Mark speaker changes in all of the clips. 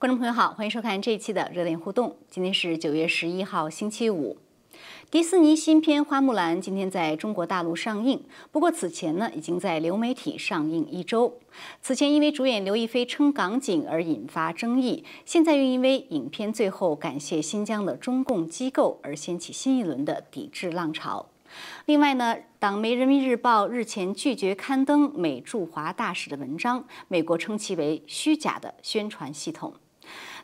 Speaker 1: 观众朋友好，欢迎收看这一期的热点互动。今天是九月十一号，星期五。迪士尼新片《花木兰》今天在中国大陆上映，不过此前呢已经在流媒体上映一周。此前因为主演刘亦菲称港警而引发争议，现在又因为影片最后感谢新疆的中共机构而掀起新一轮的抵制浪潮。另外呢，党媒《人民日报》日前拒绝刊登美驻华大使的文章，美国称其为虚假的宣传系统。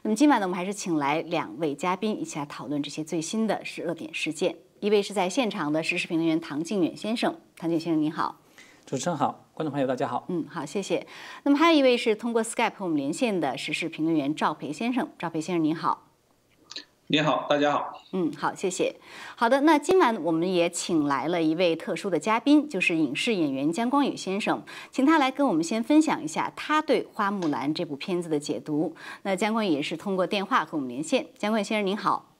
Speaker 1: 那么今晚呢，我们还是请来两位嘉宾一起来讨论这些最新的是热点事件。一位是在现场的时事评论员唐靖远先生，唐靖先生您好，
Speaker 2: 主持人好，观众朋友大家好，
Speaker 1: 嗯好，谢谢。那么还有一位是通过 Skype 和我们连线的时事评论员赵培先生，赵培先生您好。
Speaker 3: 你好，大家好。
Speaker 1: 嗯，好，谢谢。好的，那今晚我们也请来了一位特殊的嘉宾，就是影视演员姜光宇先生，请他来跟我们先分享一下他对《花木兰》这部片子的解读。那姜光宇也是通过电话和我们连线。姜光宇先生您好。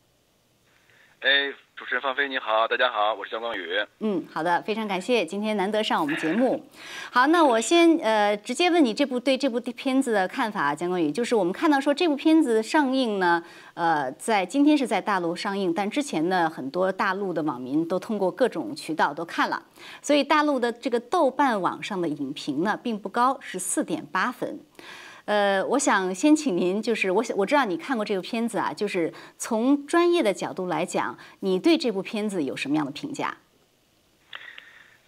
Speaker 4: 哎。主持人方飞，你好，大家好，我是姜光宇。
Speaker 1: 嗯，好的，非常感谢今天难得上我们节目。好，那我先呃直接问你这部对这部片子的看法，姜光宇，就是我们看到说这部片子上映呢，呃，在今天是在大陆上映，但之前呢很多大陆的网民都通过各种渠道都看了，所以大陆的这个豆瓣网上的影评呢并不高，是四点八分。呃，我想先请您，就是我想我知道你看过这个片子啊，就是从专业的角度来讲，你对这部片子有什么样的评价？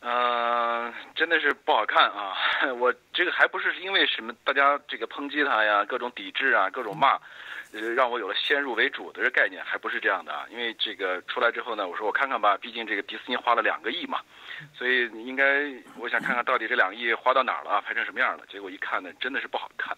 Speaker 4: 嗯，真的是不好看啊！我这个还不是因为什么大家这个抨击他呀，各种抵制啊，各种骂，呃，让我有了先入为主的这概念，还不是这样的啊！因为这个出来之后呢，我说我看看吧，毕竟这个迪士尼花了两个亿嘛。所以应该，我想看看到底这两亿花到哪儿了，拍成什么样了。结果一看呢，真的是不好看，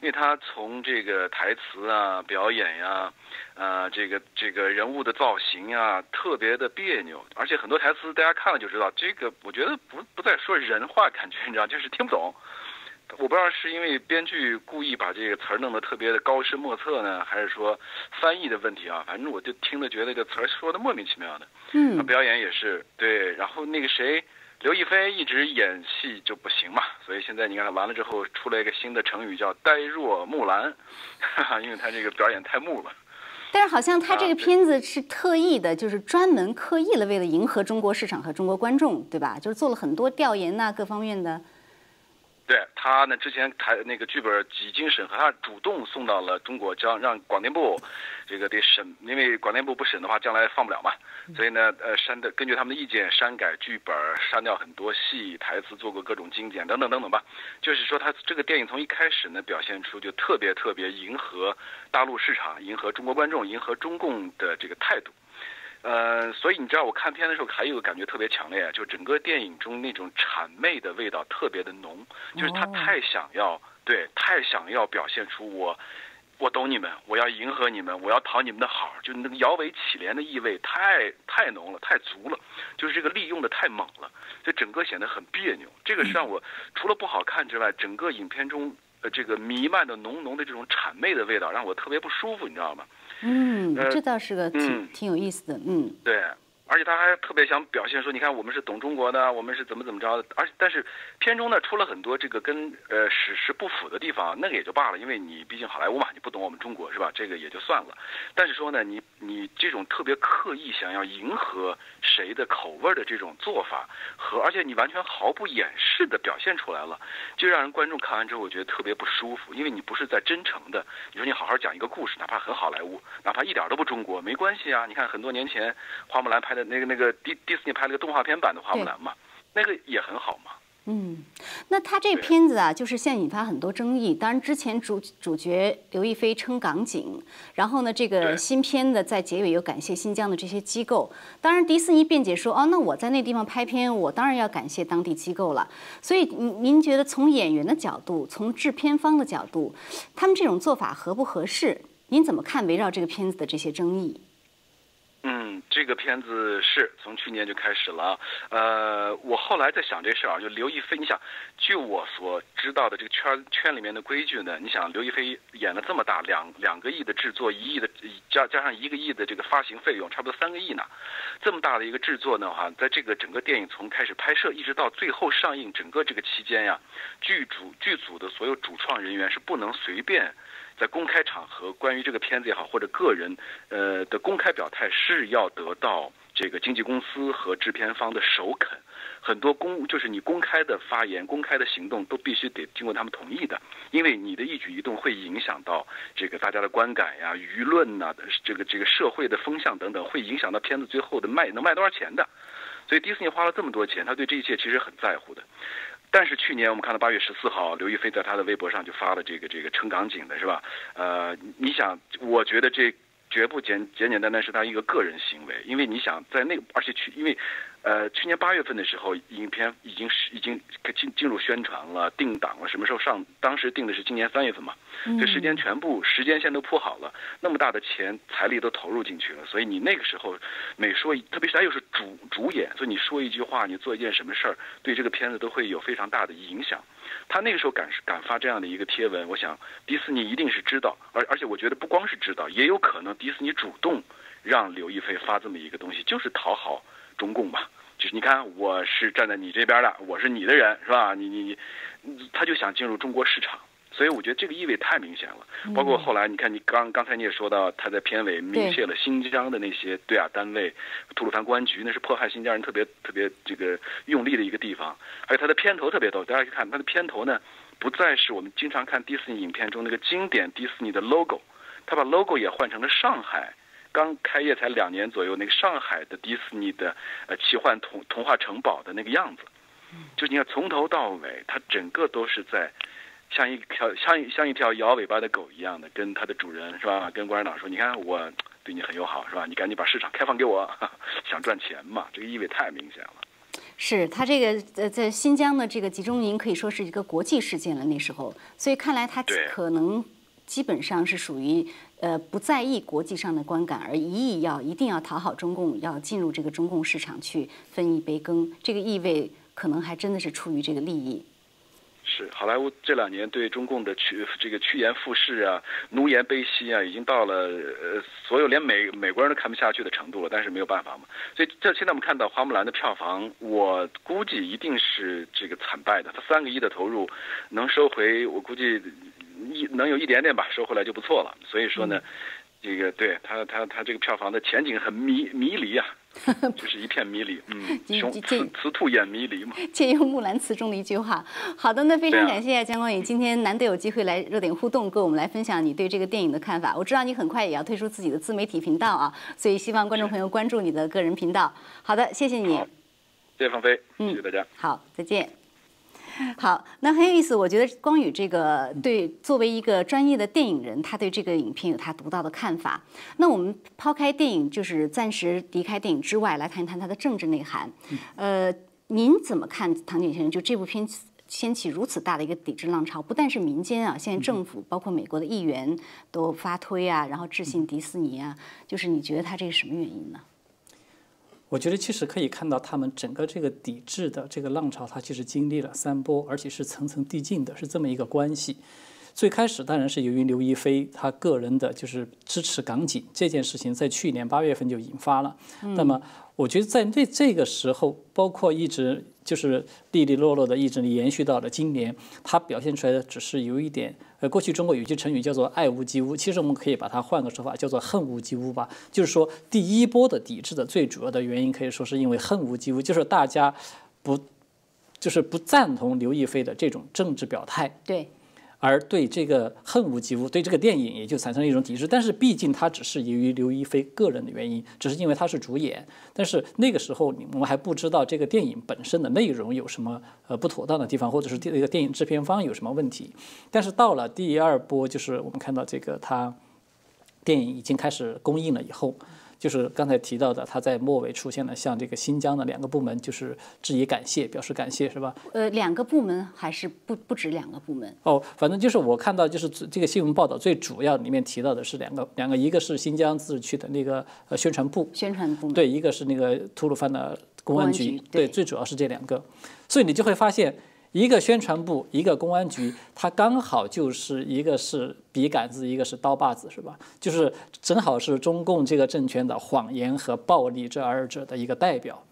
Speaker 4: 因为他从这个台词啊、表演呀，呃，这个这个人物的造型啊，特别的别扭，而且很多台词大家看了就知道，这个我觉得不不再说人话，感觉你知道，就是听不懂。我不知道是因为编剧故意把这个词儿弄得特别的高深莫测呢，还是说翻译的问题啊？反正我就听着觉得这词儿说的莫名其妙的。
Speaker 1: 嗯，
Speaker 4: 表演也是对，然后那个谁，刘亦菲一直演戏就不行嘛，所以现在你看完了之后出来一个新的成语叫“呆若木兰”，哈哈，因为他这个表演太木了。
Speaker 1: 但是好像他这个片子是特意的，就是专门刻意了为了迎合中国市场和中国观众，对吧？就是做了很多调研呐，各方面的。
Speaker 4: 对他呢，之前台那个剧本几经审核，他主动送到了中国，将让广电部这个得审，因为广电部不审的话，将来放不了嘛。所以呢，呃，删的根据他们的意见删改剧本，删掉很多戏台词，做过各种精简等等等等吧。就是说，他这个电影从一开始呢，表现出就特别特别迎合大陆市场、迎合中国观众、迎合中共的这个态度。呃，所以你知道我看片的时候还有个感觉特别强烈，就整个电影中那种谄媚的味道特别的浓，就是他太想要对，太想要表现出我，我懂你们，我要迎合你们，我要讨你们的好，就那个摇尾乞怜的意味太太浓了，太足了，就是这个利用的太猛了，就整个显得很别扭。这个是让我除了不好看之外，整个影片中呃这个弥漫的浓浓的这种谄媚的味道让我特别不舒服，你知道吗？
Speaker 1: 嗯，这倒是个挺挺有意思的，嗯，
Speaker 4: 对。而且他还特别想表现说，你看我们是懂中国的，我们是怎么怎么着的。而但是片中呢出了很多这个跟呃史实不符的地方，那个也就罢了，因为你毕竟好莱坞嘛，你不懂我们中国是吧？这个也就算了。但是说呢，你你这种特别刻意想要迎合谁的口味的这种做法，和而且你完全毫不掩饰的表现出来了，就让人观众看完之后我觉得特别不舒服，因为你不是在真诚的。你说你好好讲一个故事，哪怕很好莱坞，哪怕一点都不中国，没关系啊。你看很多年前花木兰拍。那个那个迪迪士尼拍了个动画片版的花木兰嘛，那个也很好嘛。
Speaker 1: 嗯，那他这片子啊，就是现在引发很多争议。当然，之前主主角刘亦菲称港警，然后呢，这个新片的在结尾又感谢新疆的这些机构。当然，迪士尼辩解说，哦，那我在那地方拍片，我当然要感谢当地机构了。所以，您您觉得从演员的角度，从制片方的角度，他们这种做法合不合适？您怎么看围绕这个片子的这些争议？
Speaker 4: 嗯，这个片子是从去年就开始了。呃，我后来在想这事儿啊，就刘亦菲，你想，据我所知道的这个圈圈里面的规矩呢，你想刘亦菲演了这么大两两个亿的制作，一亿的加加上一个亿的这个发行费用，差不多三个亿呢。这么大的一个制作呢，话，在这个整个电影从开始拍摄一直到最后上映，整个这个期间呀，剧组剧组的所有主创人员是不能随便。在公开场合关于这个片子也好，或者个人呃的公开表态是要得到这个经纪公司和制片方的首肯。很多公就是你公开的发言、公开的行动都必须得经过他们同意的，因为你的一举一动会影响到这个大家的观感呀、舆论呐、这个这个社会的风向等等，会影响到片子最后的卖能卖多少钱的。所以迪士尼花了这么多钱，他对这一切其实很在乎的。但是去年我们看到八月十四号，刘亦菲在她的微博上就发了这个这个撑港警的是吧？呃，你想，我觉得这绝不简简简单单是她一个个人行为，因为你想在那个，而且去因为。呃，去年八月份的时候，影片已经是已经进进入宣传了，定档了，什么时候上？当时定的是今年三月份嘛，这时间全部时间线都铺好了，那么大的钱财力都投入进去了，所以你那个时候每说，特别是他又是主主演，所以你说一句话，你做一件什么事儿，对这个片子都会有非常大的影响。他那个时候敢敢发这样的一个贴文，我想迪士尼一定是知道，而而且我觉得不光是知道，也有可能迪士尼主动让刘亦菲发这么一个东西，就是讨好。中共吧，就是你看，我是站在你这边的，我是你的人，是吧？你你你，他就想进入中国市场，所以我觉得这个意味太明显了。包括后来，你看，你刚刚才你也说到，他在片尾明确了新疆的那些对啊单位，吐鲁番公安局，那是迫害新疆人特别特别这个用力的一个地方。还有他的片头特别逗，大家去看他的片头呢，不再是我们经常看迪士尼影片中那个经典迪士尼的 logo，他把 logo 也换成了上海。刚开业才两年左右，那个上海的迪士尼的呃奇幻童童话城堡的那个样子，就你看从头到尾，它整个都是在像一条像像一条摇尾巴的狗一样的，跟它的主人是吧？跟共产党说，你看我对你很友好是吧？你赶紧把市场开放给我，想赚钱嘛？这个意味太明显了。
Speaker 1: 是他这个呃在新疆的这个集中营可以说是一个国际事件了，那时候，所以看来他可能基本上是属于。呃，不在意国际上的观感，而一意要一定要讨好中共，要进入这个中共市场去分一杯羹，这个意味可能还真的是出于这个利益。
Speaker 4: 是，好莱坞这两年对中共的趋这个趋炎附势啊，奴颜卑膝啊，已经到了呃所有连美美国人都看不下去的程度了。但是没有办法嘛，所以这现在我们看到《花木兰》的票房，我估计一定是这个惨败的。它三个亿的投入，能收回，我估计。一能有一点点吧，收回来就不错了。所以说呢，这个对他他他这个票房的前景很迷迷离啊，就是一片迷离。嗯，雄雌雌兔眼迷离嘛。
Speaker 1: 借用《木兰辞》中的一句话。好的，那非常感谢姜光宇今天难得有机会来热点互动，跟我们来分享你对这个电影的看法。我知道你很快也要推出自己的自媒体频道啊，所以希望观众朋友关注你的个人频道。好的，谢谢你。
Speaker 4: 谢谢芳菲，谢谢大家。
Speaker 1: 好，再见。好，那很有意思。我觉得光宇这个对作为一个专业的电影人，他对这个影片有他独到的看法。那我们抛开电影，就是暂时离开电影之外，来看一谈他的政治内涵。呃，您怎么看唐景先生？就这部片掀起如此大的一个抵制浪潮，不但是民间啊，现在政府包括美国的议员都发推啊，然后致信迪士尼啊，就是你觉得他这是什么原因呢？
Speaker 2: 我觉得其实可以看到，他们整个这个抵制的这个浪潮，它其实经历了三波，而且是层层递进的，是这么一个关系。最开始当然是由于刘亦菲她个人的就是支持港警这件事情，在去年八月份就引发了。那么我觉得在那这个时候，包括一直就是利利落落的一直延续到了今年，它表现出来的只是有一点。呃，过去中国有句成语叫做“爱屋及乌”，其实我们可以把它换个说法，叫做“恨屋及乌”吧。就是说，第一波的抵制的最主要的原因，可以说是因为恨屋及乌，就是大家不，就是不赞同刘亦菲的这种政治表态。
Speaker 1: 对。
Speaker 2: 而对这个恨无及无，对这个电影也就产生了一种抵制。但是毕竟它只是由于刘亦菲个人的原因，只是因为她是主演。但是那个时候我们还不知道这个电影本身的内容有什么呃不妥当的地方，或者是这个电影制片方有什么问题。但是到了第二波，就是我们看到这个它电影已经开始公映了以后。就是刚才提到的，他在末尾出现了像这个新疆的两个部门，就是致以感谢，表示感谢，是吧？
Speaker 1: 呃，两个部门还是不不止两个部门？
Speaker 2: 哦，反正就是我看到，就是这个新闻报道最主要里面提到的是两个，两个，一个是新疆自治区的那个呃宣传部，
Speaker 1: 宣传部，
Speaker 2: 对，一个是那个吐鲁番的公安
Speaker 1: 局，
Speaker 2: 对，最主要是这两个，所以你就会发现。一个宣传部，一个公安局，它刚好就是一个是笔杆子，一个是刀把子，是吧？就是正好是中共这个政权的谎言和暴力这二者的一个代表。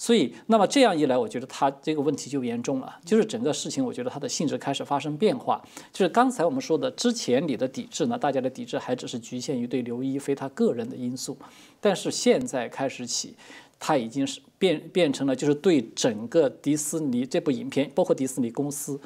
Speaker 2: 所以，那么这样一来，我觉得他这个问题就严重了，就是整个事情，我觉得它的性质开始发生变化。就是刚才我们说的，之前你的抵制呢，大家的抵制还只是局限于对刘亦菲她个人的因素，但是现在开始起，他已经是变变成了，就是对整个迪士尼这部影片，包括迪士尼公司，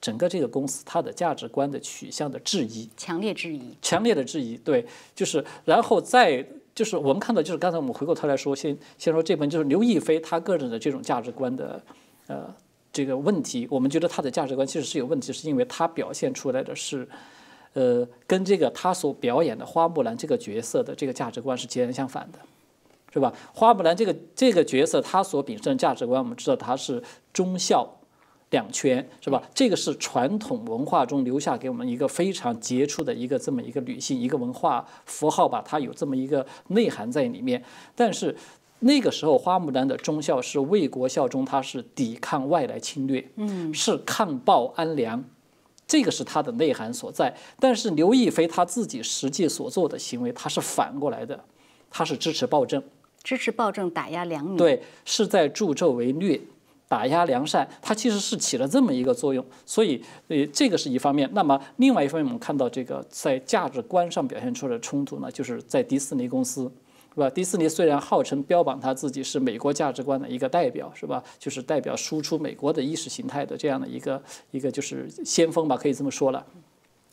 Speaker 2: 整个这个公司它的价值观的取向的质疑，
Speaker 1: 强烈质疑，
Speaker 2: 强烈的质疑。对，就是然后再。就是我们看到，就是刚才我们回过头来说，先先说这本就是刘亦菲她个人的这种价值观的，呃，这个问题，我们觉得她的价值观其实是有问题，是因为她表现出来的是，呃，跟这个她所表演的花木兰这个角色的这个价值观是截然相反的，是吧？花木兰这个这个角色，她所秉承的价值观，我们知道她是忠孝。两全是吧？这个是传统文化中留下给我们一个非常杰出的一个这么一个女性，一个文化符号吧，它有这么一个内涵在里面。但是那个时候，花木兰的忠孝是为国效忠，她是抵抗外来侵略，嗯，是抗暴安良，这个是它的内涵所在。但是刘亦菲她自己实际所做的行为，她是反过来的，她是支持暴政，
Speaker 1: 支持暴政，打压良民，
Speaker 2: 对，是在助纣为虐。打压良善，它其实是起了这么一个作用，所以，呃，这个是一方面。那么，另外一方面，我们看到这个在价值观上表现出来的冲突呢，就是在迪士尼公司，是吧？迪士尼虽然号称标榜他自己是美国价值观的一个代表，是吧？就是代表输出美国的意识形态的这样的一个一个就是先锋吧，可以这么说了，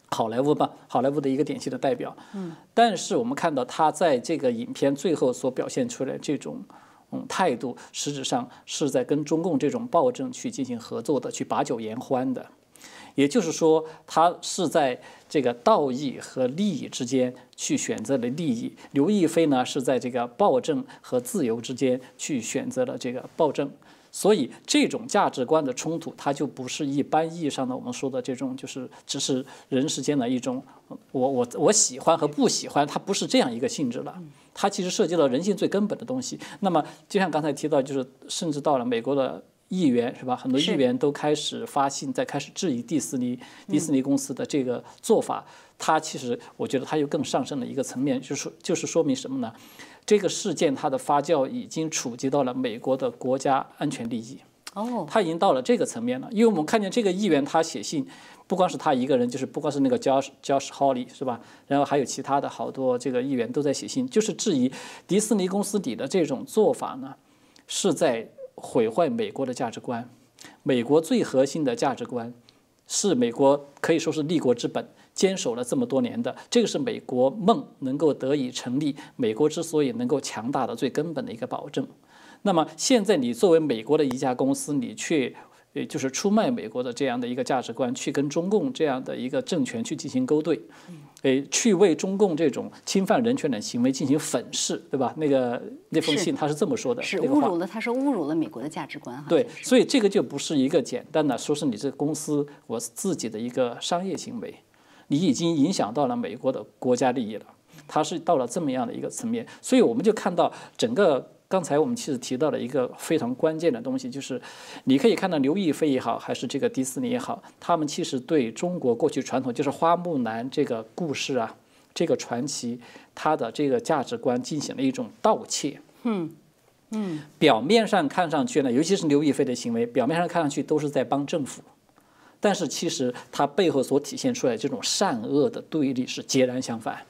Speaker 2: 好莱坞吧，好莱坞的一个典型的代表。嗯。但是我们看到他在这个影片最后所表现出来这种嗯。态度实质上是在跟中共这种暴政去进行合作的，去把酒言欢的，也就是说，他是在这个道义和利益之间去选择了利益。刘亦菲呢，是在这个暴政和自由之间去选择了这个暴政。所以，这种价值观的冲突，它就不是一般意义上的我们说的这种，就是只是人世间的一种，我我我喜欢和不喜欢，它不是这样一个性质了。它其实涉及到人性最根本的东西。那么，就像刚才提到，就是甚至到了美国的议员，是吧？很多议员都开始发信，在开始质疑迪士尼、迪士尼公司的这个做法。它其实，我觉得它又更上升了一个层面，就是就是说明什么呢？这个事件它的发酵已经触及到了美国的国家安全利益。
Speaker 1: 哦，
Speaker 2: 它已经到了这个层面了。因为我们看见这个议员他写信，不光是他一个人，就是不光是那个 Josh Josh Hawley 是吧？然后还有其他的好多这个议员都在写信，就是质疑迪士尼公司底的这种做法呢，是在毁坏美国的价值观，美国最核心的价值观，是美国可以说是立国之本。坚守了这么多年的，这个是美国梦能够得以成立，美国之所以能够强大的最根本的一个保证。那么现在你作为美国的一家公司，你却呃就是出卖美国的这样的一个价值观，去跟中共这样的一个政权去进行勾兑，诶，去为中共这种侵犯人权的行为进行粉饰，对吧？那个那封信他是这么说的，
Speaker 1: 是侮辱了，他说侮辱了美国的价值观。
Speaker 2: 对，所以这个就不是一个简单的说是你这个公司我自己的一个商业行为。你已经影响到了美国的国家利益了，它是到了这么样的一个层面，所以我们就看到整个刚才我们其实提到了一个非常关键的东西，就是你可以看到刘亦菲也好，还是这个迪士尼也好，他们其实对中国过去传统就是花木兰这个故事啊，这个传奇，它的这个价值观进行了一种盗窃。
Speaker 1: 嗯。嗯，
Speaker 2: 表面上看上去呢，尤其是刘亦菲的行为，表面上看上去都是在帮政府。但是其实它背后所体现出来这种善恶的对立是截然相反，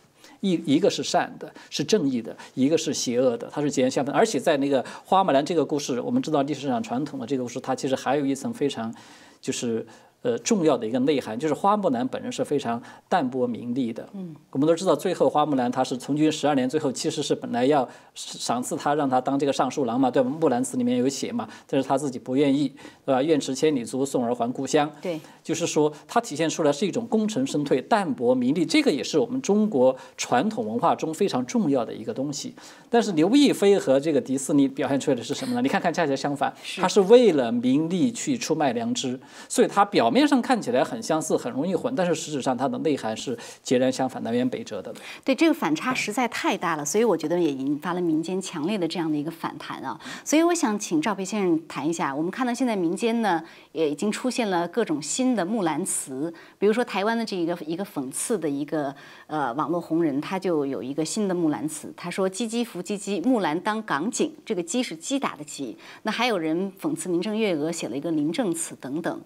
Speaker 2: 一一个是善的，是正义的，一个是邪恶的，它是截然相反。而且在那个花木兰这个故事，我们知道历史上传统的这个故事，它其实还有一层非常，就是。呃，重要的一个内涵就是花木兰本人是非常淡泊名利的。嗯，我们都知道，最后花木兰她是从军十二年，最后其实是本来要赏赐她，让她当这个尚书郎嘛，对吧？《木兰辞》里面有写嘛，但是她自己不愿意，对吧？愿驰千里足，送儿还故乡。
Speaker 1: 对，
Speaker 2: 就是说，它体现出来是一种功成身退、淡泊名利，这个也是我们中国传统文化中非常重要的一个东西。但是刘亦菲和这个迪士尼表现出来的是什么呢？你看看，恰恰相反，她是为了名利去出卖良知，所以她表。表面上看起来很相似，很容易混，但是实质上它的内涵是截然相反、南辕北辙的。
Speaker 1: 对，这个反差实在太大了，所以我觉得也引发了民间强烈的这样的一个反弹啊。所以我想请赵培先生谈一下，我们看到现在民间呢也已经出现了各种新的木兰词，比如说台湾的这一个一个讽刺的一个呃网络红人，他就有一个新的木兰词，他说“唧唧伏唧唧，木兰当港警”，这个“唧”是击打的“击”。那还有人讽刺林郑月娥写了一个“林郑词”等等。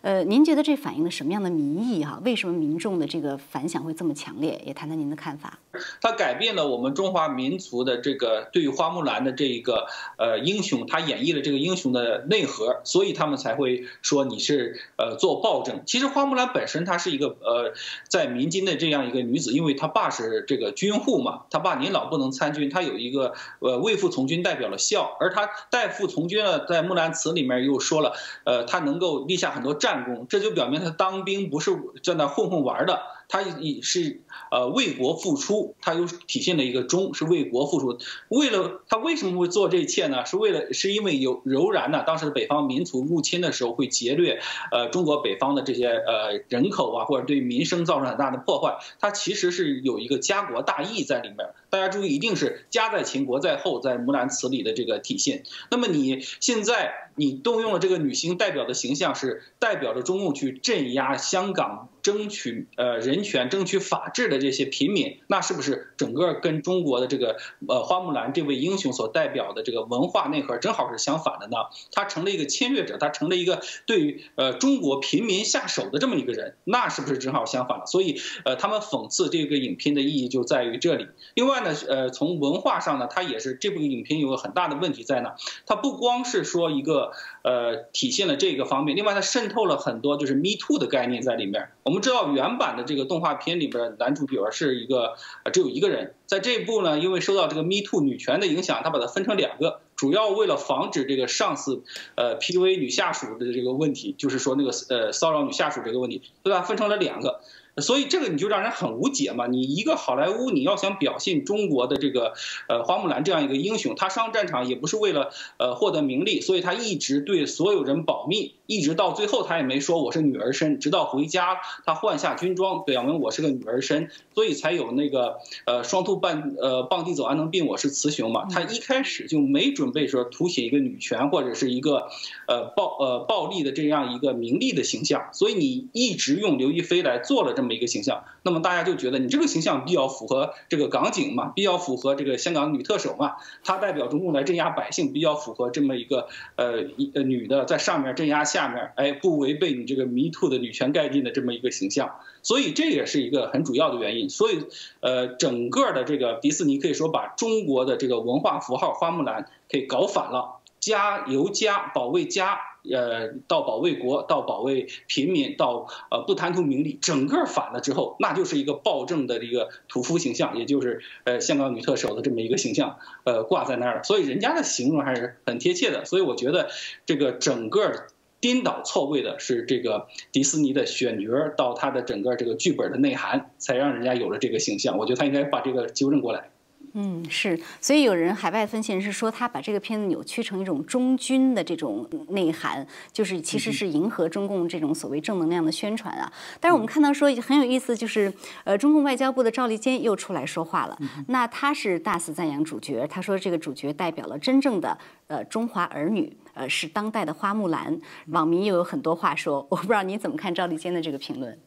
Speaker 1: 呃，您觉得这反映了什么样的民意哈？为什么民众的这个反响会这么强烈？也谈谈您的看法。
Speaker 3: 它改变了我们中华民族的这个对于花木兰的这一个呃英雄，他演绎了这个英雄的内核，所以他们才会说你是呃做暴政。其实花木兰本身她是一个呃在民间的这样一个女子，因为她爸是这个军户嘛，她爸您老不能参军，她有一个呃为父从军代表了孝，而她代父从军呢，在木兰辞里面又说了，呃，她能够立下很多战功，这就表明她当兵不是在那混混玩的。她也是呃为国付出，它又体现了一个忠，是为国付出。为了他为什么会做这一切呢？是为了是因为有柔然呢？当时的北方民族入侵的时候会劫掠呃中国北方的这些呃人口啊，或者对民生造成很大的破坏。他其实是有一个家国大义在里面。大家注意，一定是家在秦国在后，在木兰辞里的这个体现。那么你现在你动用了这个女性代表的形象，是代表着中共去镇压香港。争取呃人权、争取法治的这些平民，那是不是整个跟中国的这个呃花木兰这位英雄所代表的这个文化内核正好是相反的呢？他成了一个侵略者，他成了一个对于呃中国平民下手的这么一个人，那是不是正好相反了？所以呃他们讽刺这个影片的意义就在于这里。另外呢，呃从文化上呢，它也是这部影片有个很大的问题在哪？它不光是说一个呃体现了这个方面，另外它渗透了很多就是 Me Too 的概念在里面。我们知道原版的这个动画片里边，男主角是一个只有一个人，在这一部呢，因为受到这个 Me Too 女权的影响，他把它分成两个，主要为了防止这个上司呃 PUA 女下属的这个问题，就是说那个呃骚扰女下属这个问题，对吧？分成了两个。所以这个你就让人很无解嘛！你一个好莱坞，你要想表现中国的这个呃花木兰这样一个英雄，他上战场也不是为了呃获得名利，所以他一直对所有人保密，一直到最后他也没说我是女儿身，直到回家他换下军装，表明我是个女儿身，所以才有那个呃双兔半呃傍地走，安能辨我是雌雄嘛。他一开始就没准备说凸显一个女权或者是一个呃暴呃暴力的这样一个名利的形象，所以你一直用刘亦菲来做了这。这么一个形象，那么大家就觉得你这个形象比较符合这个港警嘛，比较符合这个香港女特首嘛，她代表中共来镇压百姓，比较符合这么一个呃一呃女的在上面镇压下面，哎，不违背你这个迷途的女权概念的这么一个形象，所以这也是一个很主要的原因。所以呃，整个的这个迪士尼可以说把中国的这个文化符号花木兰给搞反了，家由家保卫家。呃，到保卫国，到保卫平民，到呃不贪图名利，整个反了之后，那就是一个暴政的一个屠夫形象，也就是呃香港女特首的这么一个形象，呃挂在那儿了。所以人家的形容还是很贴切的。所以我觉得这个整个颠倒错位的是这个迪士尼的选角到他的整个这个剧本的内涵，才让人家有了这个形象。我觉得他应该把这个纠正过来。
Speaker 1: 嗯，是，所以有人海外分析人士说，他把这个片子扭曲成一种忠君的这种内涵，就是其实是迎合中共这种所谓正能量的宣传啊。但是我们看到说很有意思，就是呃，中共外交部的赵立坚又出来说话了，那他是大肆赞扬主角，他说这个主角代表了真正的呃中华儿女，呃是当代的花木兰。网民又有很多话说，我不知道你怎么看赵立坚的这个评论？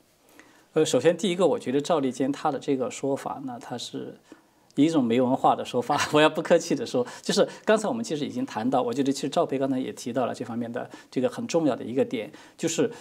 Speaker 2: 呃，首先第一个，我觉得赵立坚他的这个说法呢，他是。一种没文化的说法，我要不客气的说，就是刚才我们其实已经谈到，我觉得其实赵培刚才也提到了这方面的这个很重要的一个点，就是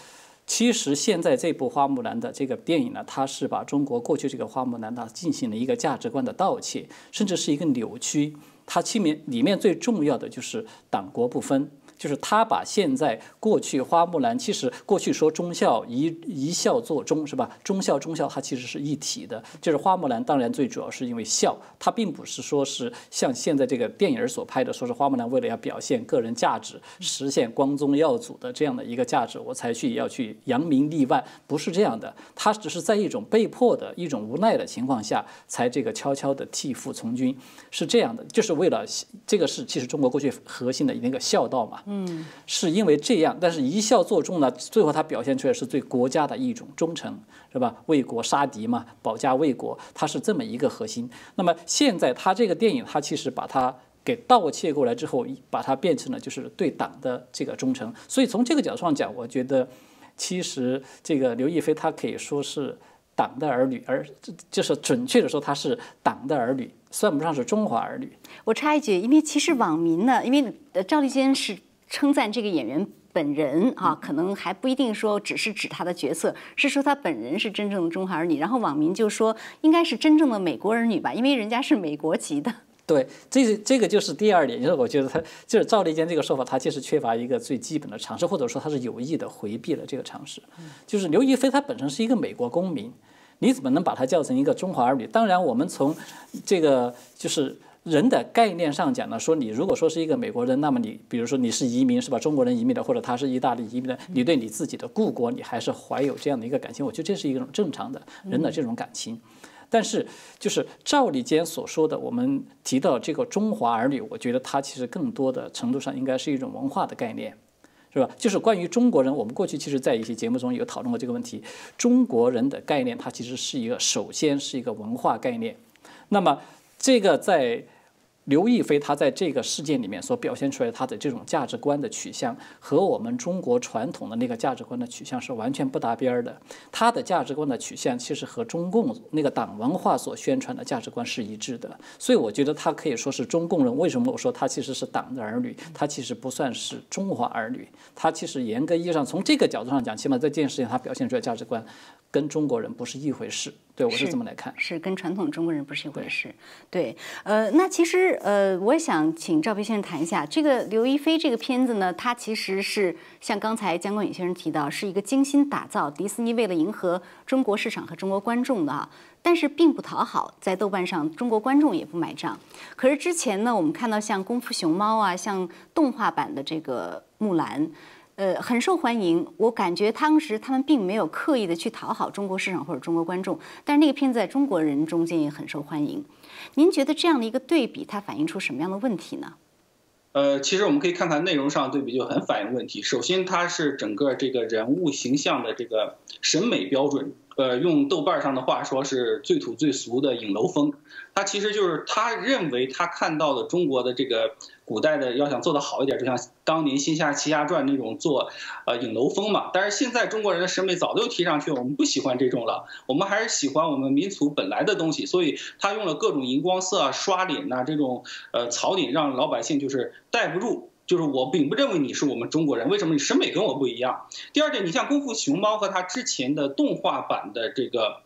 Speaker 2: 其实现在这部花木兰的这个电影呢，它是把中国过去这个花木兰它进行了一个价值观的盗窃，甚至是一个扭曲，它里面里面最重要的就是党国不分。就是他把现在、过去花木兰，其实过去说忠孝一一孝作忠是吧？忠孝忠孝，它其实是一体的。就是花木兰，当然最主要是因为孝，它并不是说是像现在这个电影所拍的，说是花木兰为了要表现个人价值，实现光宗耀祖的这样的一个价值，我才去要去扬名立万，不是这样的。他只是在一种被迫的一种无奈的情况下，才这个悄悄的替父从军，是这样的，就是为了这个是其实中国过去核心的那个孝道嘛。嗯，是因为这样，但是一笑作中呢，最后他表现出来是对国家的一种忠诚，是吧？为国杀敌嘛，保家卫国，他是这么一个核心。那么现在他这个电影，他其实把它给盗窃过来之后，把它变成了就是对党的这个忠诚。所以从这个角度上讲，我觉得其实这个刘亦菲她可以说是。党的儿女，而就是准确的说，他是党的儿女，算不上是中华儿女。
Speaker 1: 我插一句，因为其实网民呢，因为赵立坚是称赞这个演员本人啊，可能还不一定说只是指他的角色，是说他本人是真正的中华儿女。然后网民就说，应该是真正的美国儿女吧，因为人家是美国籍的。
Speaker 2: 对，这这个就是第二点，就是我觉得他就是赵立坚这个说法，他其实缺乏一个最基本的常识，或者说他是有意的回避了这个常识。就是刘亦菲她本身是一个美国公民，你怎么能把她叫成一个中华儿女？当然，我们从这个就是人的概念上讲呢，说你如果说是一个美国人，那么你比如说你是移民是吧？中国人移民的，或者他是意大利移民的，你对你自己的故国，你还是怀有这样的一个感情，我觉得这是一种正常的人的这种感情。但是，就是赵立坚所说的，我们提到这个中华儿女，我觉得他其实更多的程度上应该是一种文化的概念，是吧？就是关于中国人，我们过去其实在一些节目中有讨论过这个问题。中国人的概念，它其实是一个，首先是一个文化概念。那么，这个在。刘亦菲她在这个事件里面所表现出来她的这种价值观的取向，和我们中国传统的那个价值观的取向是完全不搭边儿的。她的价值观的取向其实和中共那个党文化所宣传的价值观是一致的。所以我觉得她可以说是中共人。为什么我说她其实是党的儿女？她其实不算是中华儿女。她其实严格意义上从这个角度上讲，起码在这件事情她表现出来价值观。跟中国人不是一回事，对我是这么来看，
Speaker 1: 是跟传统中国人不是一回事。对，呃，那其实呃，我也想请赵培先生谈一下这个刘亦菲这个片子呢，它其实是像刚才姜光宇先生提到，是一个精心打造，迪士尼为了迎合中国市场和中国观众的啊，但是并不讨好，在豆瓣上中国观众也不买账。可是之前呢，我们看到像《功夫熊猫》啊，像动画版的这个《木兰》。呃，很受欢迎。我感觉当时他们并没有刻意的去讨好中国市场或者中国观众，但是那个片子在中国人中间也很受欢迎。您觉得这样的一个对比，它反映出什么样的问题呢？
Speaker 3: 呃，其实我们可以看看内容上对比就很反映问题。首先，它是整个这个人物形象的这个审美标准。呃，用豆瓣上的话说，是最土最俗的影楼风。他其实就是他认为他看到的中国的这个古代的，要想做得好一点，就像当年《仙侠奇侠传》那种做，呃，影楼风嘛。但是现在中国人的审美早就提上去了，我们不喜欢这种了，我们还是喜欢我们民族本来的东西。所以他用了各种荧光色啊、刷脸呐这种呃槽点，让老百姓就是带不住。就是我并不认为你是我们中国人，为什么你审美跟我不一样？第二点，你像《功夫熊猫》和它之前的动画版的这个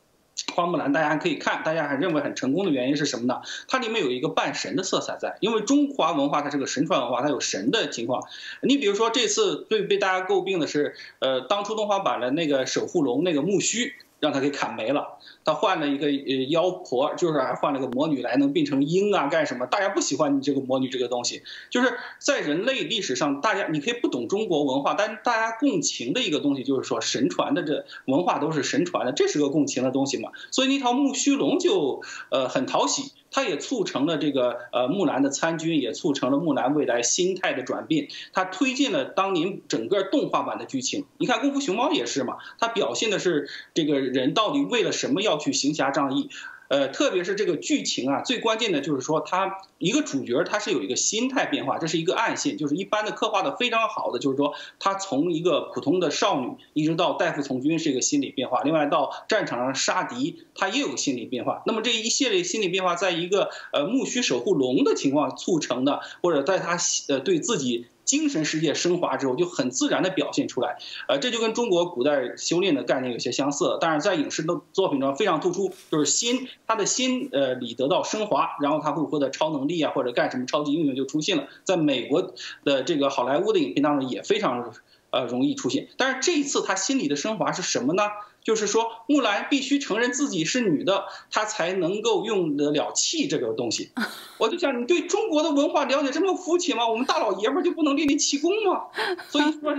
Speaker 3: 花木兰，大家还可以看，大家还认为很成功的原因是什么呢？它里面有一个半神的色彩在，因为中华文化它是个神传文化，它有神的情况。你比如说这次最被大家诟病的是，呃，当初动画版的那个守护龙那个木须。让他给砍没了，他换了一个呃妖婆，就是还换了个魔女来能变成鹰啊干什么？大家不喜欢你这个魔女这个东西，就是在人类历史上，大家你可以不懂中国文化，但大家共情的一个东西就是说神传的这文化都是神传的，这是个共情的东西嘛，所以那条木须龙就呃很讨喜。它也促成了这个呃木兰的参军，也促成了木兰未来心态的转变。它推进了当年整个动画版的剧情。你看《功夫熊猫》也是嘛，它表现的是这个人到底为了什么要去行侠仗义。呃，特别是这个剧情啊，最关键的就是说，他一个主角他是有一个心态变化，这是一个暗线，就是一般的刻画的非常好的，就是说他从一个普通的少女，一直到代父从军是一个心理变化，另外到战场上杀敌，他也有心理变化。那么这一系列心理变化，在一个呃木须守护龙的情况促成的，或者在他呃对自己。精神世界升华之后，就很自然的表现出来，呃，这就跟中国古代修炼的概念有些相似，但是在影视的作品中非常突出，就是心，他的心，呃，里得到升华，然后他会获得超能力啊，或者干什么超级英雄就出现了，在美国的这个好莱坞的影片当中也非常，呃，容易出现，但是这一次他心里的升华是什么呢？就是说，木兰必须承认自己是女的，她才能够用得了气这个东西。我就想，你对中国的文化了解这么肤浅吗？我们大老爷们就不能练练气功吗？所以说，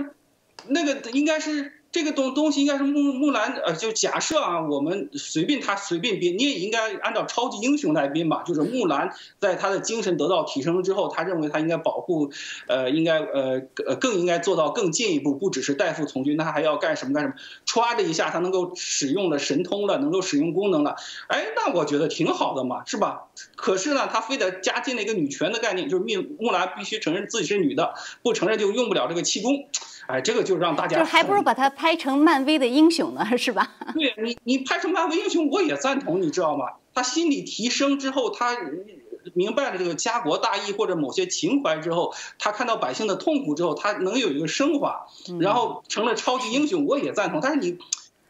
Speaker 3: 那个应该是这个东东西应该是木木兰，呃，就假设啊，我们随便他随便编，你也应该按照超级英雄来编吧。就是木兰在他的精神得到提升之后，他认为他应该保护，呃，应该呃呃更应该做到更进一步，不只是代父从军，他还要干什么干什么。歘的一下，他能够使用了神通了，能够使用功能了，哎，那我觉得挺好的嘛，是吧？可是呢，他非得加进了一个女权的概念，就是木木兰必须承认自己是女的，不承认就用不了这个气功。哎，这个就让大家
Speaker 1: 就还不如把它拍成漫威的英雄呢，是吧？
Speaker 3: 对你，你拍成漫威英雄，我也赞同，你知道吗？他心理提升之后，他明白了这个家国大义或者某些情怀之后，他看到百姓的痛苦之后，他能有一个升华，然后成了超级英雄，我也赞同。但是你。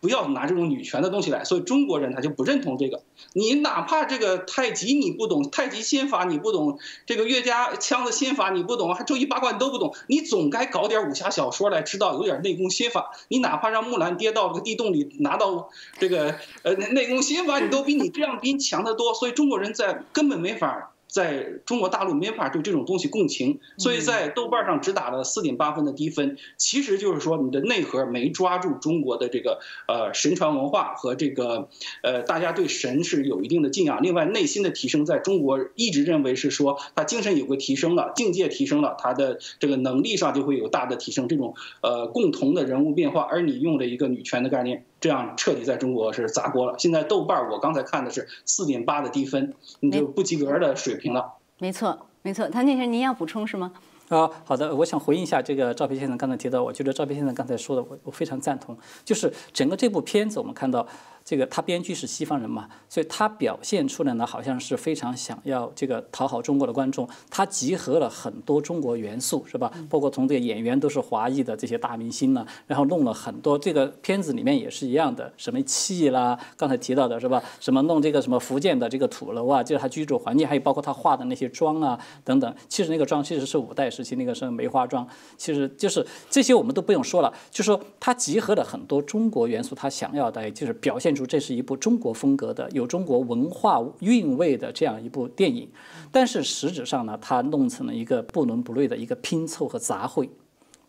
Speaker 3: 不要拿这种女权的东西来，所以中国人他就不认同这个。你哪怕这个太极你不懂，太极心法你不懂，这个岳家枪的心法你不懂，还周易八卦你都不懂，你总该搞点武侠小说来，知道有点内功心法。你哪怕让木兰跌到个地洞里，拿到这个呃内功心法，你都比你这样比你强得多。所以中国人在根本没法。在中国大陆没法对这种东西共情，所以在豆瓣上只打了四点八分的低分，其实就是说你的内核没抓住中国的这个呃神传文化和这个呃大家对神是有一定的敬仰，另外内心的提升在中国一直认为是说他精神有个提升了，境界提升了，他的这个能力上就会有大的提升，这种呃共同的人物变化，而你用了一个女权的概念。这样彻底在中国是砸锅了。现在豆瓣我刚才看的是四点八的低分，你就不及格的水平了。
Speaker 1: 没错，没错。谭先生，您要补充是吗？
Speaker 2: 啊，好的，我想回应一下这个赵平先生刚才提到，我觉得赵平先生刚才说的，我我非常赞同。就是整个这部片子，我们看到。这个他编剧是西方人嘛，所以他表现出来呢，好像是非常想要这个讨好中国的观众。他集合了很多中国元素，是吧？包括从这个演员都是华裔的这些大明星呢，然后弄了很多。这个片子里面也是一样的，什么气啦，刚才提到的是吧？什么弄这个什么福建的这个土楼啊，就是他居住环境，还有包括他画的那些妆啊等等。其实那个妆其实是五代时期那个是梅花妆，其实就是这些我们都不用说了，就说他集合了很多中国元素，他想要的就是表现出出。这是一部中国风格的、有中国文化韵味的这样一部电影，但是实质上呢，它弄成了一个不伦不类的一个拼凑和杂烩。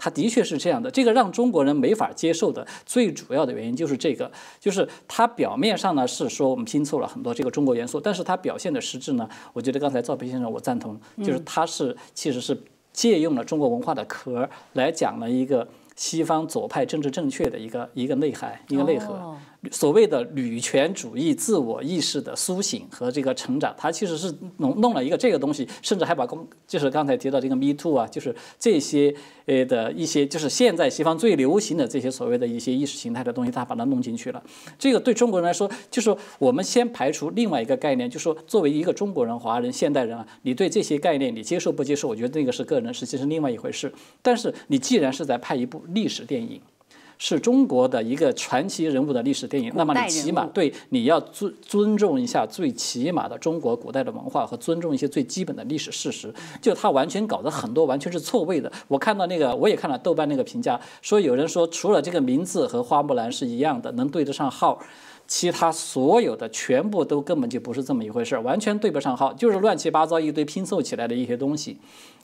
Speaker 2: 它的确是这样的，这个让中国人没法接受的最主要的原因就是这个，就是它表面上呢是说我们拼凑了很多这个中国元素，但是它表现的实质呢，我觉得刚才赵培先生我赞同，就是它是其实是借用了中国文化的壳来讲了一个西方左派政治正确的一个一个内涵，一个内核。所谓的女权主义自我意识的苏醒和这个成长，它其实是弄弄了一个这个东西，甚至还把公就是刚才提到这个 Me Too 啊，就是这些呃的一些就是现在西方最流行的这些所谓的一些意识形态的东西，他把它弄进去了。这个对中国人来说，就是我们先排除另外一个概念，就是说作为一个中国人、华人、现代人啊，你对这些概念你接受不接受？我觉得那个是个人，实际是另外一回事。但是你既然是在拍一部历史电影。是中国的一个传奇人物的历史电影，那么你起码对你要尊尊重一下最起码的中国古代的文化和尊重一些最基本的历史事实。就他完全搞得很多完全是错位的。我看到那个，我也看了豆瓣那个评价，说有人说除了这个名字和花木兰是一样的，能对得上号，其他所有的全部都根本就不是这么一回事儿，完全对不上号，就是乱七八糟一堆拼凑起来的一些东西。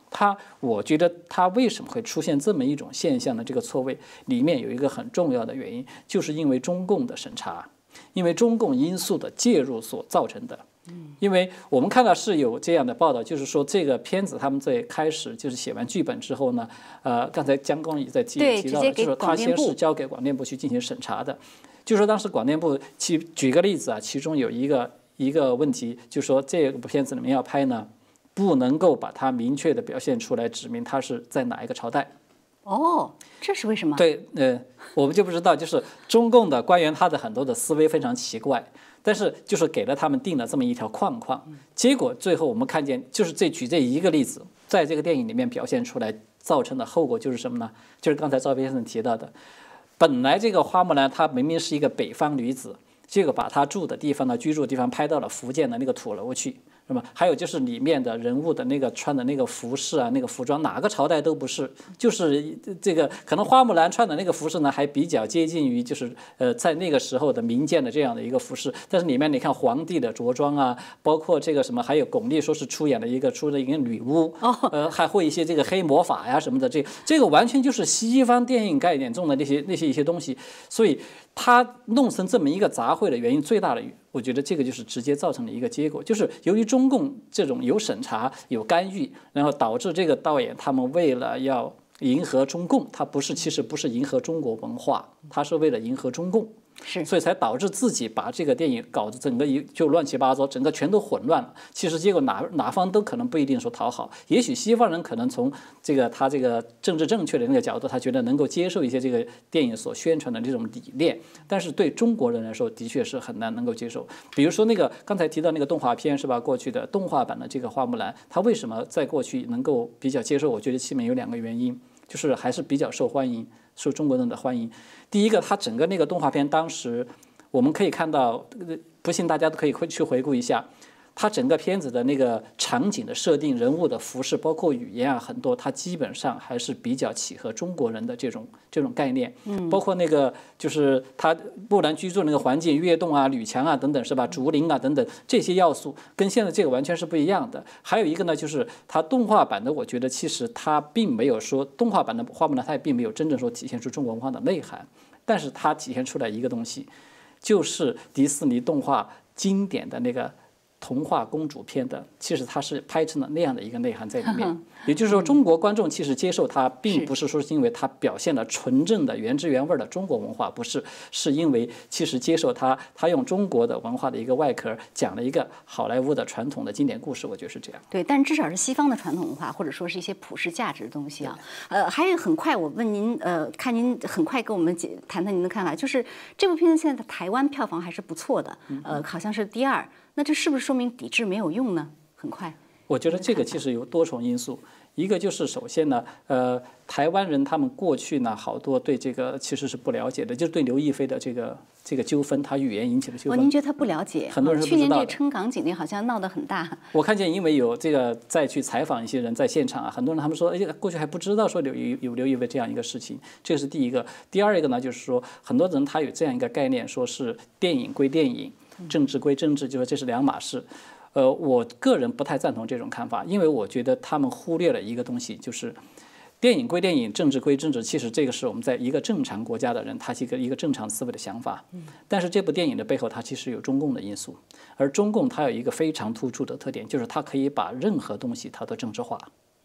Speaker 2: 他，我觉得他为什么会出现这么一种现象的这个错位，里面有一个很重要的原因，就是因为中共的审查，因为中共因素的介入所造成的。嗯，因为我们看到是有这样的报道，就是说这个片子他们在开始就是写完剧本之后呢，呃，刚才江光也在提提到，就是他先是交给广电部去进行审查的，就说当时广电部其举个例子啊，其中有一个一个问题，就说这部片子里面要拍呢。不能够把它明确的表现出来，指明它是在哪一个朝代。
Speaker 1: 哦，这是为什么？
Speaker 2: 对，呃，我们就不知道，就是中共的官员他的很多的思维非常奇怪，但是就是给了他们定了这么一条框框，结果最后我们看见，就是这举这一个例子，在这个电影里面表现出来，造成的后果就是什么呢？就是刚才赵先生提到的，本来这个花木兰她明明是一个北方女子，结果把她住的地方呢，居住的地方拍到了福建的那个土楼去。是吧？还有就是里面的人物的那个穿的那个服饰啊，那个服装，哪个朝代都不是，就是这个可能花木兰穿的那个服饰呢，还比较接近于就是呃在那个时候的民间的这样的一个服饰，但是里面你看皇帝的着装啊，包括这个什么，还有巩俐说是出演了一个出的一个女巫，呃，还会一些这个黑魔法呀什么的，这这个完全就是西方电影概念中的那些那些一些东西，所以他弄成这么一个杂烩的原因最大的。我觉得这个就是直接造成的一个结果，就是由于中共这种有审查、有干预，然后导致这个导演他们为了要迎合中共，他不是其实不是迎合中国文化，他是为了迎合中共。
Speaker 1: 是，
Speaker 2: 所以才导致自己把这个电影搞得整个一就乱七八糟，整个全都混乱了。其实结果哪哪方都可能不一定说讨好，也许西方人可能从这个他这个政治正确的那个角度，他觉得能够接受一些这个电影所宣传的这种理念，但是对中国人来说，的确是很难能够接受。比如说那个刚才提到那个动画片是吧？过去的动画版的这个花木兰，他为什么在过去能够比较接受？我觉得起码有两个原因，就是还是比较受欢迎。受中国人的欢迎。第一个，它整个那个动画片，当时我们可以看到，不信大家都可以回去回顾一下。它整个片子的那个场景的设定、人物的服饰，包括语言啊，很多它基本上还是比较契合中国人的这种这种概念。嗯，包括那个就是他木兰居住那个环境，跃动啊、女墙啊等等，是吧？竹林啊等等这些要素，跟现在这个完全是不一样的。还有一个呢，就是它动画版的，我觉得其实它并没有说动画版的花木兰，它也并没有真正说体现出中国文化的内涵，但是它体现出来一个东西，就是迪士尼动画经典的那个。童话公主片的，其实它是拍成了那样的一个内涵在里面。也就是说，中国观众其实接受它，并不是说是因为它表现了纯正的原汁原味的中国文化，不是，是因为其实接受它，它用中国的文化的一个外壳讲了一个好莱坞的传统的经典故事。我觉得是这样。
Speaker 1: 对，但至少是西方的传统文化，或者说是一些普世价值的东西啊。呃，还有很快，我问您，呃，看您很快跟我们谈谈您的看法，就是这部片子现在的台湾票房还是不错的，呃，好像是第二。那这是不是说明抵制没有用呢？很快，
Speaker 2: 我觉得这个其实有多重因素。一个就是首先呢，呃，台湾人他们过去呢好多对这个其实是不了解的，就是对刘亦菲的这个这个纠纷，他语言引起的纠纷。
Speaker 1: 哦，您觉得他不了解？
Speaker 2: 很多人
Speaker 1: 去年这个撑港警那好像闹得很大。
Speaker 2: 我看见因为有这个再去采访一些人在现场啊，很多人他们说，哎，过去还不知道说刘有有刘亦菲这样一个事情，这是第一个。第二一个呢，就是说很多人他有这样一个概念，说是电影归电影。政治归政治，就说这是两码事，呃，我个人不太赞同这种看法，因为我觉得他们忽略了一个东西，就是电影归电影，政治归政治。其实这个是我们在一个正常国家的人，他是一个一个正常思维的想法。但是这部电影的背后，它其实有中共的因素，而中共它有一个非常突出的特点，就是它可以把任何东西它都政治化。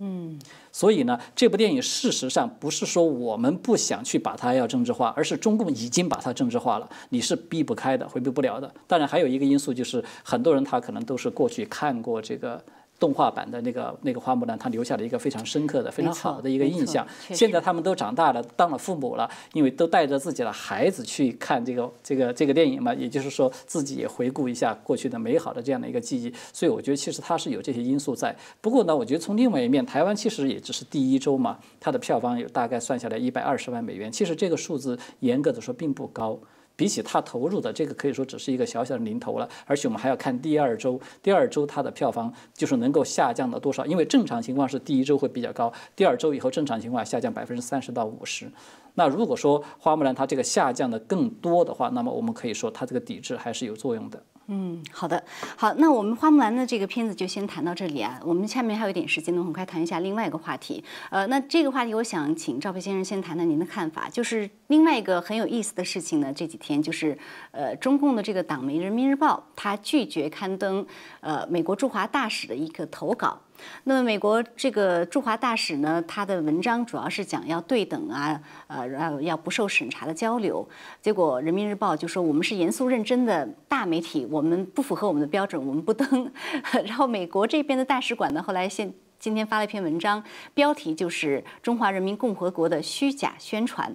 Speaker 1: 嗯，
Speaker 2: 所以呢，这部电影事实上不是说我们不想去把它要政治化，而是中共已经把它政治化了，你是避不开的，回避不了的。当然，还有一个因素就是，很多人他可能都是过去看过这个。动画版的那个那个花木兰，她留下了一个非常深刻的、非常好的一个印象。现在他们都长大了，当了父母了，因为都带着自己的孩子去看这个这个这个电影嘛，也就是说自己也回顾一下过去的美好的这样的一个记忆。所以我觉得其实它是有这些因素在。不过呢，我觉得从另外一面，台湾其实也只是第一周嘛，它的票房有大概算下来一百二十万美元，其实这个数字严格的说并不高。比起他投入的这个，可以说只是一个小小的零头了。而且我们还要看第二周，第二周它的票房就是能够下降到多少？因为正常情况是第一周会比较高，第二周以后正常情况下降百分之三十到五十。那如果说花木兰它这个下降的更多的话，那么我们可以说它这个抵制还是有作用的。
Speaker 1: 嗯，好的，好，那我们花木兰的这个片子就先谈到这里啊。我们下面还有一点时间呢，很快谈一下另外一个话题。呃，那这个话题我想请赵培先生先谈谈您的看法。就是另外一个很有意思的事情呢，这几天就是呃，中共的这个党媒《人民日报》它拒绝刊登呃美国驻华大使的一个投稿。那么美国这个驻华大使呢，他的文章主要是讲要对等啊，呃，要要不受审查的交流。结果人民日报就说我们是严肃认真的大媒体，我们不符合我们的标准，我们不登。然后美国这边的大使馆呢，后来现今天发了一篇文章，标题就是中华人民共和国的虚假宣传。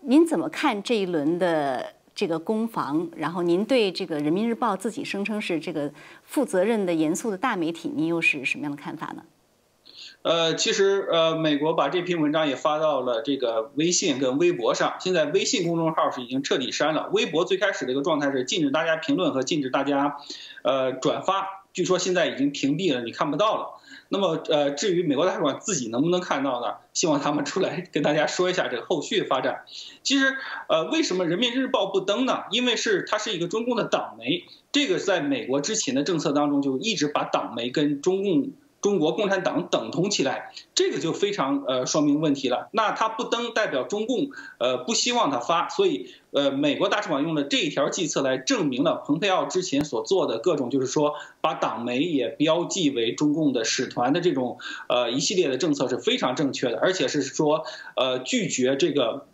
Speaker 1: 您怎么看这一轮的？这个攻防，然后您对这个人民日报自己声称是这个负责任的、严肃的大媒体，您又是什么样的看法呢？
Speaker 3: 呃，其实呃，美国把这篇文章也发到了这个微信跟微博上，现在微信公众号是已经彻底删了，微博最开始的一个状态是禁止大家评论和禁止大家呃转发。据说现在已经屏蔽了，你看不到了。那么，呃，至于美国大使馆自己能不能看到呢？希望他们出来跟大家说一下这个后续发展。其实，呃，为什么人民日报不登呢？因为是它是一个中共的党媒，这个在美国之前的政策当中就一直把党媒跟中共。中国共产党等同起来，这个就非常呃说明问题了。那他不登，代表中共呃不希望他发，所以呃美国大使馆用了这一条计策来证明了蓬佩奥之前所做的各种，就是说把党媒也标记为中共的使团的这种呃一系列的政策是非常正确的，而且是说呃拒绝这个。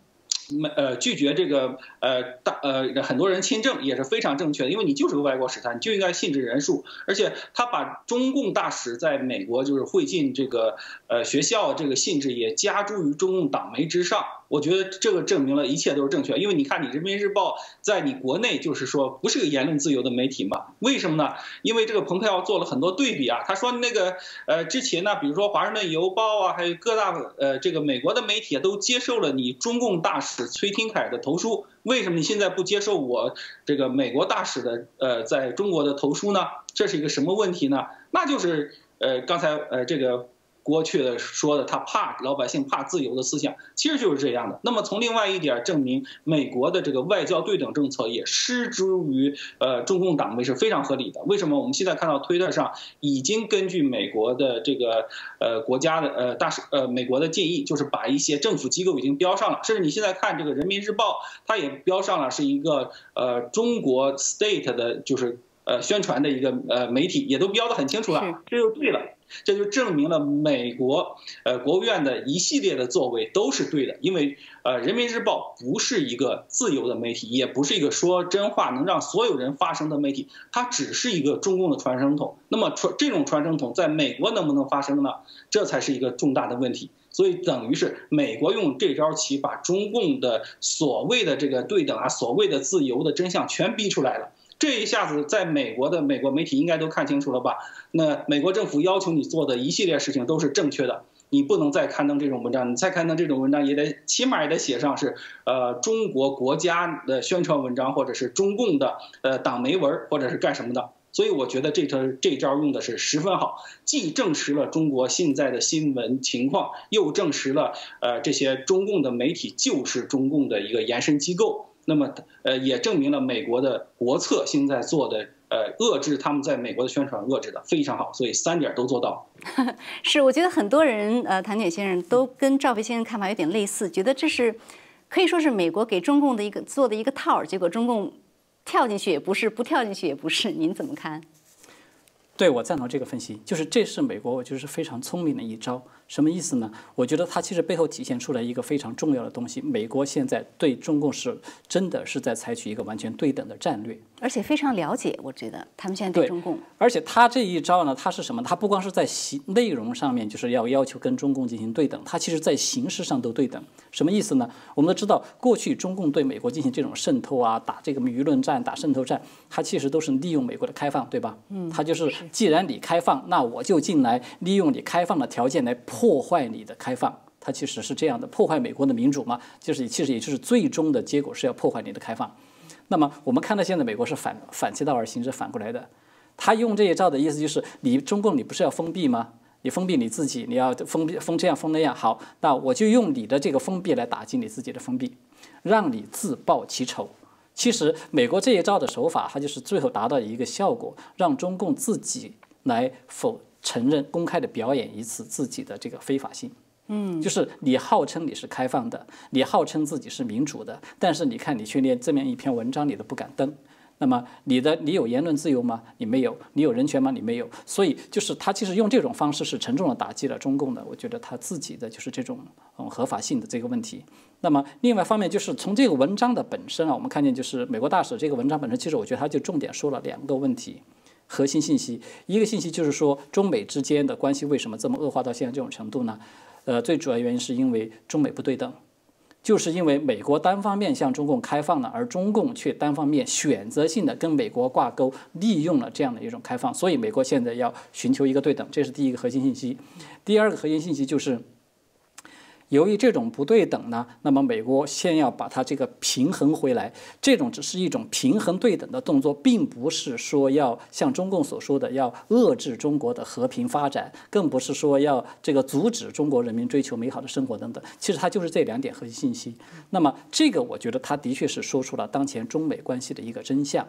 Speaker 3: 没呃拒绝这个呃大呃很多人签证也是非常正确的，因为你就是个外国使团，你就应该限制人数，而且他把中共大使在美国就是会进这个呃学校这个性质也加诸于中共党媒之上。我觉得这个证明了一切都是正确，因为你看，你人民日报在你国内就是说不是个言论自由的媒体嘛？为什么呢？因为这个蓬佩奥做了很多对比啊，他说那个呃之前呢，比如说华盛顿邮报啊，还有各大呃这个美国的媒体都接受了你中共大使崔廷凯的投书，为什么你现在不接受我这个美国大使的呃在中国的投书呢？这是一个什么问题呢？那就是呃刚才呃这个。过去的说的，他怕老百姓怕自由的思想，其实就是这样的。那么从另外一点证明，美国的这个外交对等政策也失诸于呃中共党媒是非常合理的。为什么我们现在看到推特上已经根据美国的这个呃国家的呃大使呃美国的建议，就是把一些政府机构已经标上了，甚至你现在看这个人民日报，它也标上了是一个呃中国 state 的，就是呃宣传的一个呃媒体，也都标的很清楚了，这就对了。这就证明了美国呃国务院的一系列的作为都是对的，因为呃人民日报不是一个自由的媒体，也不是一个说真话能让所有人发声的媒体，它只是一个中共的传声筒。那么传这种传声筒在美国能不能发声呢？这才是一个重大的问题。所以等于是美国用这招棋，把中共的所谓的这个对等啊，所谓的自由的真相全逼出来了。这一下子，在美国的美国媒体应该都看清楚了吧？那美国政府要求你做的一系列事情都是正确的，你不能再刊登这种文章，你再刊登这种文章也得起码也得写上是呃中国国家的宣传文章，或者是中共的呃党媒文，或者是干什么的。所以我觉得这招这招用的是十分好，既证实了中国现在的新闻情况，又证实了呃这些中共的媒体就是中共的一个延伸机构。那么，呃，也证明了美国的国策现在做的，呃，遏制他们在美国的宣传，遏制的非常好，所以三点都做到。
Speaker 1: 是，我觉得很多人，呃，谭铁先生都跟赵飞先生看法有点类似，觉得这是可以说是美国给中共的一个做的一个套儿，结果中共跳进去也不是，不跳进去也不是，您怎么看？
Speaker 2: 对我赞同这个分析，就是这是美国，我就是非常聪明的一招。什么意思呢？我觉得它其实背后体现出来一个非常重要的东西：美国现在对中共是真的是在采取一个完全对等的战略，
Speaker 1: 而且非常了解。我觉得他们现在对中共，
Speaker 2: 而且他这一招呢，他是什么？他不光是在形内容上面就是要要求跟中共进行对等，他其实在形式上都对等。什么意思呢？我们都知道，过去中共对美国进行这种渗透啊，打这个舆论战、打渗透战，它其实都是利用美国的开放，对吧？嗯，他就是既然你开放，那我就进来，利用你开放的条件来。破坏你的开放，它其实是这样的，破坏美国的民主嘛，就是其实也就是最终的结果是要破坏你的开放。那么我们看到现在美国是反反其道而行之，反过来的。他用这一招的意思就是，你中共你不是要封闭吗？你封闭你自己，你要封闭封这样封那样，好，那我就用你的这个封闭来打击你自己的封闭，让你自报其丑。其实美国这一招的手法，它就是最后达到一个效果，让中共自己来否。承认公开的表演一次自己的这个非法性，嗯，就是你号称你是开放的，你号称自己是民主的，但是你看你去连这么一篇文章你都不敢登，那么你的你有言论自由吗？你没有，你有人权吗？你没有，所以就是他其实用这种方式是沉重的打击了中共的，我觉得他自己的就是这种嗯合法性的这个问题。那么另外一方面就是从这个文章的本身啊，我们看见就是美国大使这个文章本身，其实我觉得他就重点说了两个问题。核心信息，一个信息就是说，中美之间的关系为什么这么恶化到现在这种程度呢？呃，最主要原因是因为中美不对等，就是因为美国单方面向中共开放了，而中共却单方面选择性的跟美国挂钩，利用了这样的一种开放，所以美国现在要寻求一个对等，这是第一个核心信息。第二个核心信息就是，由于这种不对等呢，那么美国先要把它这个平衡回来。这种只是一种平衡对等的动作，并不是说要像中共所说的要遏制中国的和平发展，更不是说要这个阻止中国人民追求美好的生活等等。其实它就是这两点核心信息。那么这个我觉得它的确是说出了当前中美关系的一个真相。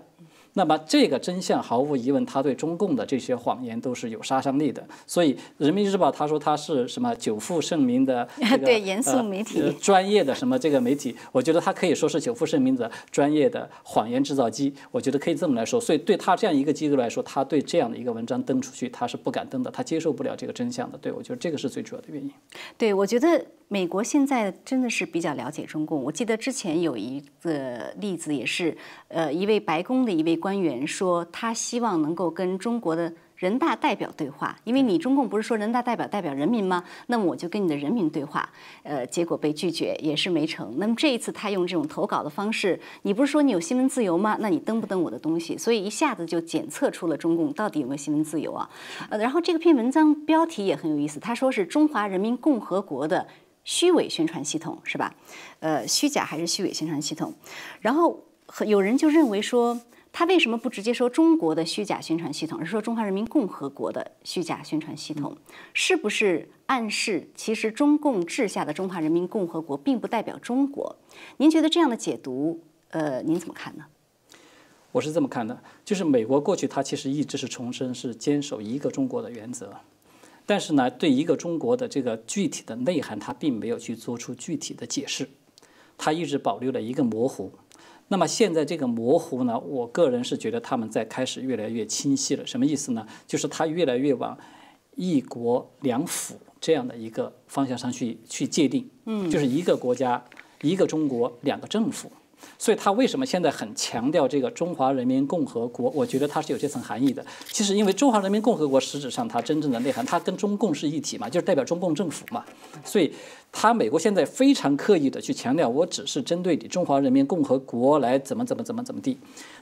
Speaker 2: 那么这个真相毫无疑问，他对中共的这些谎言都是有杀伤力的。所以《人民日报》他说他是什么久负盛名的
Speaker 1: 对严肃媒体
Speaker 2: 专业的什么这个媒体，我觉得他可以说是久负盛名的专业的谎言制造机。我觉得可以这么来说。所以对他这样一个机构来说，他对这样的一个文章登出去，他是不敢登的，他接受不了这个真相的。对我觉得这个是最主要的原因。
Speaker 1: 对我觉得美国现在真的是比较了解中共。我记得之前有一个例子也是，呃，一位白宫的一位。官员说，他希望能够跟中国的人大代表对话，因为你中共不是说人大代表代表人民吗？那么我就跟你的人民对话。呃，结果被拒绝，也是没成。那么这一次他用这种投稿的方式，你不是说你有新闻自由吗？那你登不登我的东西？所以一下子就检测出了中共到底有没有新闻自由啊？呃，然后这篇文章标题也很有意思，他说是中华人民共和国的虚伪宣传系统，是吧？呃，虚假还是虚伪宣传系统？然后有人就认为说。他为什么不直接说中国的虚假宣传系统，而是说中华人民共和国的虚假宣传系统？是不是暗示其实中共治下的中华人民共和国并不代表中国？您觉得这样的解读，呃，您怎么看呢？
Speaker 2: 我是这么看的，就是美国过去它其实一直是重申是坚守一个中国的原则，但是呢，对一个中国的这个具体的内涵，它并没有去做出具体的解释，它一直保留了一个模糊。那么现在这个模糊呢，我个人是觉得他们在开始越来越清晰了。什么意思呢？就是它越来越往一国两府这样的一个方向上去去界定，嗯，就是一个国家一个中国两个政府。所以他为什么现在很强调这个中华人民共和国？我觉得它是有这层含义的。其实因为中华人民共和国实质上它真正的内涵，它跟中共是一体嘛，就是代表中共政府嘛。所以他美国现在非常刻意的去强调，我只是针对你中华人民共和国来怎么怎么怎么怎么地，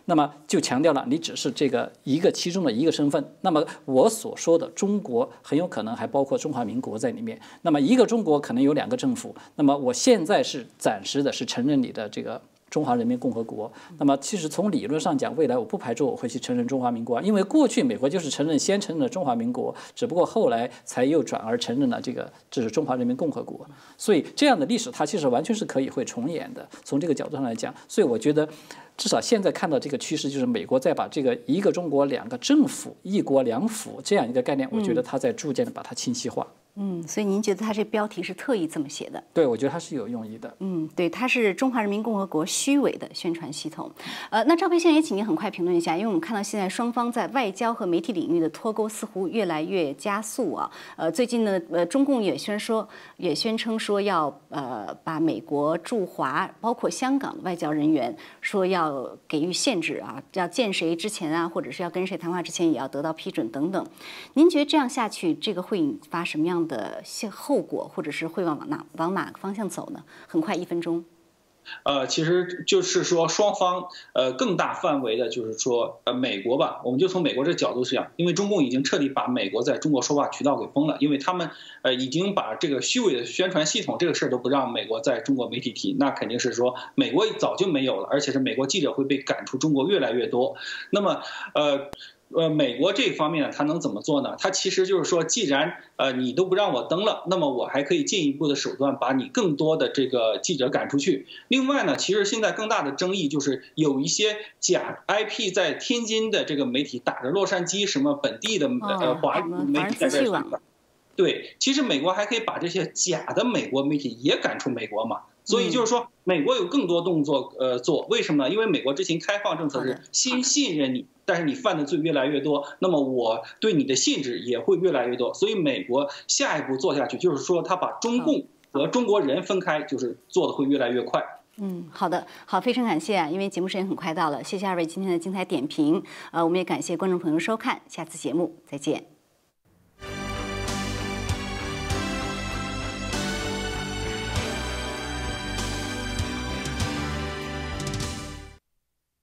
Speaker 2: 那么就强调了你只是这个一个其中的一个身份。那么我所说的中国很有可能还包括中华民国在里面。那么一个中国可能有两个政府。那么我现在是暂时的是承认你的这个。中华人民共和国。那么，其实从理论上讲，未来我不排除我会去承认中华民国，因为过去美国就是承认先承认了中华民国，只不过后来才又转而承认了这个这是中华人民共和国。所以这样的历史它其实完全是可以会重演的。从这个角度上来讲，所以我觉得，至少现在看到这个趋势，就是美国在把这个一个中国两个政府、一国两府这样一个概念，我觉得它在逐渐的把它清晰化。
Speaker 1: 所以您觉得他这标题是特意这么写的？
Speaker 2: 对，我觉得他是有用意的。
Speaker 1: 嗯，对，它是中华人民共和国虚伪的宣传系统。呃，那赵培先也请您很快评论一下，因为我们看到现在双方在外交和媒体领域的脱钩似乎越来越加速啊。呃，最近呢，呃，中共也宣说，也宣称说要呃把美国驻华包括香港的外交人员说要给予限制啊，要见谁之前啊，或者是要跟谁谈话之前也要得到批准等等。您觉得这样下去，这个会引发什么样？的后后果，或者是会往哪往哪个方向走呢？很快一分钟。
Speaker 3: 呃，其实就是说双方呃更大范围的，就是说呃美国吧，我们就从美国这个角度讲，因为中共已经彻底把美国在中国说话渠道给封了，因为他们呃已经把这个虚伪的宣传系统这个事儿都不让美国在中国媒体提，那肯定是说美国早就没有了，而且是美国记者会被赶出中国越来越多。那么呃。呃，美国这方面呢，他能怎么做呢？他其实就是说，既然呃你都不让我登了，那么我还可以进一步的手段把你更多的这个记者赶出去。另外呢，其实现在更大的争议就是有一些假 IP 在天津的这个媒体打着洛杉矶什么本地的呃华语媒体在这儿。对，其实美国还可以把这些假的美国媒体也赶出美国嘛。所以就是说，美国有更多动作呃做，为什么呢？因为美国之前开放政策是先信任你。但是你犯的罪越来越多，那么我对你的限制也会越来越多。所以美国下一步做下去，就是说他把中共和中国人分开，就是做的会越来越快。
Speaker 1: 嗯，好的，好，非常感谢啊，因为节目时间很快到了，谢谢二位今天的精彩点评。呃，我们也感谢观众朋友收看，下次节目再见。